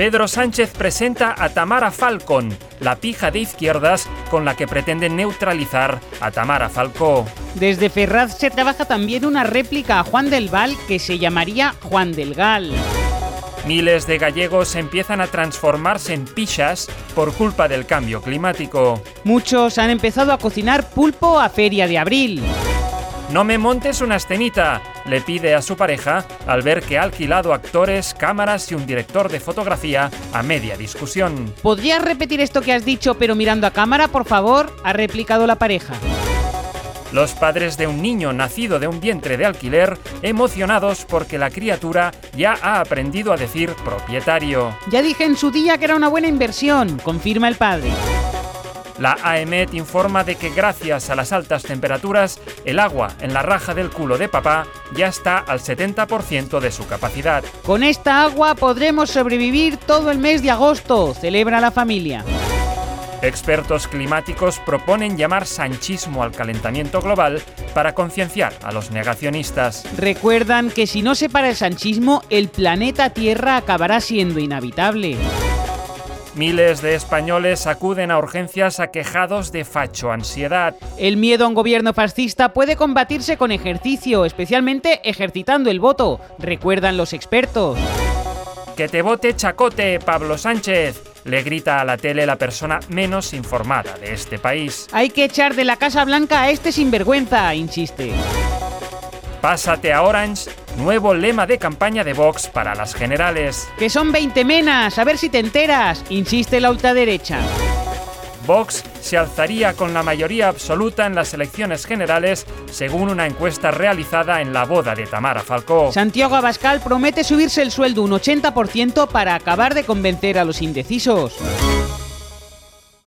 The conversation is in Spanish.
Pedro Sánchez presenta a Tamara Falcon, la pija de izquierdas con la que pretenden neutralizar a Tamara Falcó. Desde Ferraz se trabaja también una réplica a Juan del Val que se llamaría Juan del Gal. Miles de gallegos empiezan a transformarse en pichas por culpa del cambio climático. Muchos han empezado a cocinar pulpo a feria de abril. No me montes una escenita, le pide a su pareja al ver que ha alquilado actores, cámaras y un director de fotografía a media discusión. ¿Podrías repetir esto que has dicho pero mirando a cámara, por favor? ha replicado la pareja. Los padres de un niño nacido de un vientre de alquiler, emocionados porque la criatura ya ha aprendido a decir propietario. Ya dije en su día que era una buena inversión, confirma el padre. La AEMET informa de que gracias a las altas temperaturas, el agua en la raja del culo de papá ya está al 70% de su capacidad. Con esta agua podremos sobrevivir todo el mes de agosto, celebra la familia. Expertos climáticos proponen llamar sanchismo al calentamiento global para concienciar a los negacionistas. Recuerdan que si no se para el sanchismo, el planeta Tierra acabará siendo inhabitable. Miles de españoles acuden a urgencias aquejados de facho-ansiedad. El miedo a un gobierno fascista puede combatirse con ejercicio, especialmente ejercitando el voto, recuerdan los expertos. Que te vote chacote, Pablo Sánchez, le grita a la tele la persona menos informada de este país. Hay que echar de la Casa Blanca a este sinvergüenza, insiste. Pásate a Orange, nuevo lema de campaña de Vox para las generales. Que son 20 menas, a ver si te enteras, insiste la ultraderecha. Vox se alzaría con la mayoría absoluta en las elecciones generales, según una encuesta realizada en la boda de Tamara Falcó. Santiago Abascal promete subirse el sueldo un 80% para acabar de convencer a los indecisos.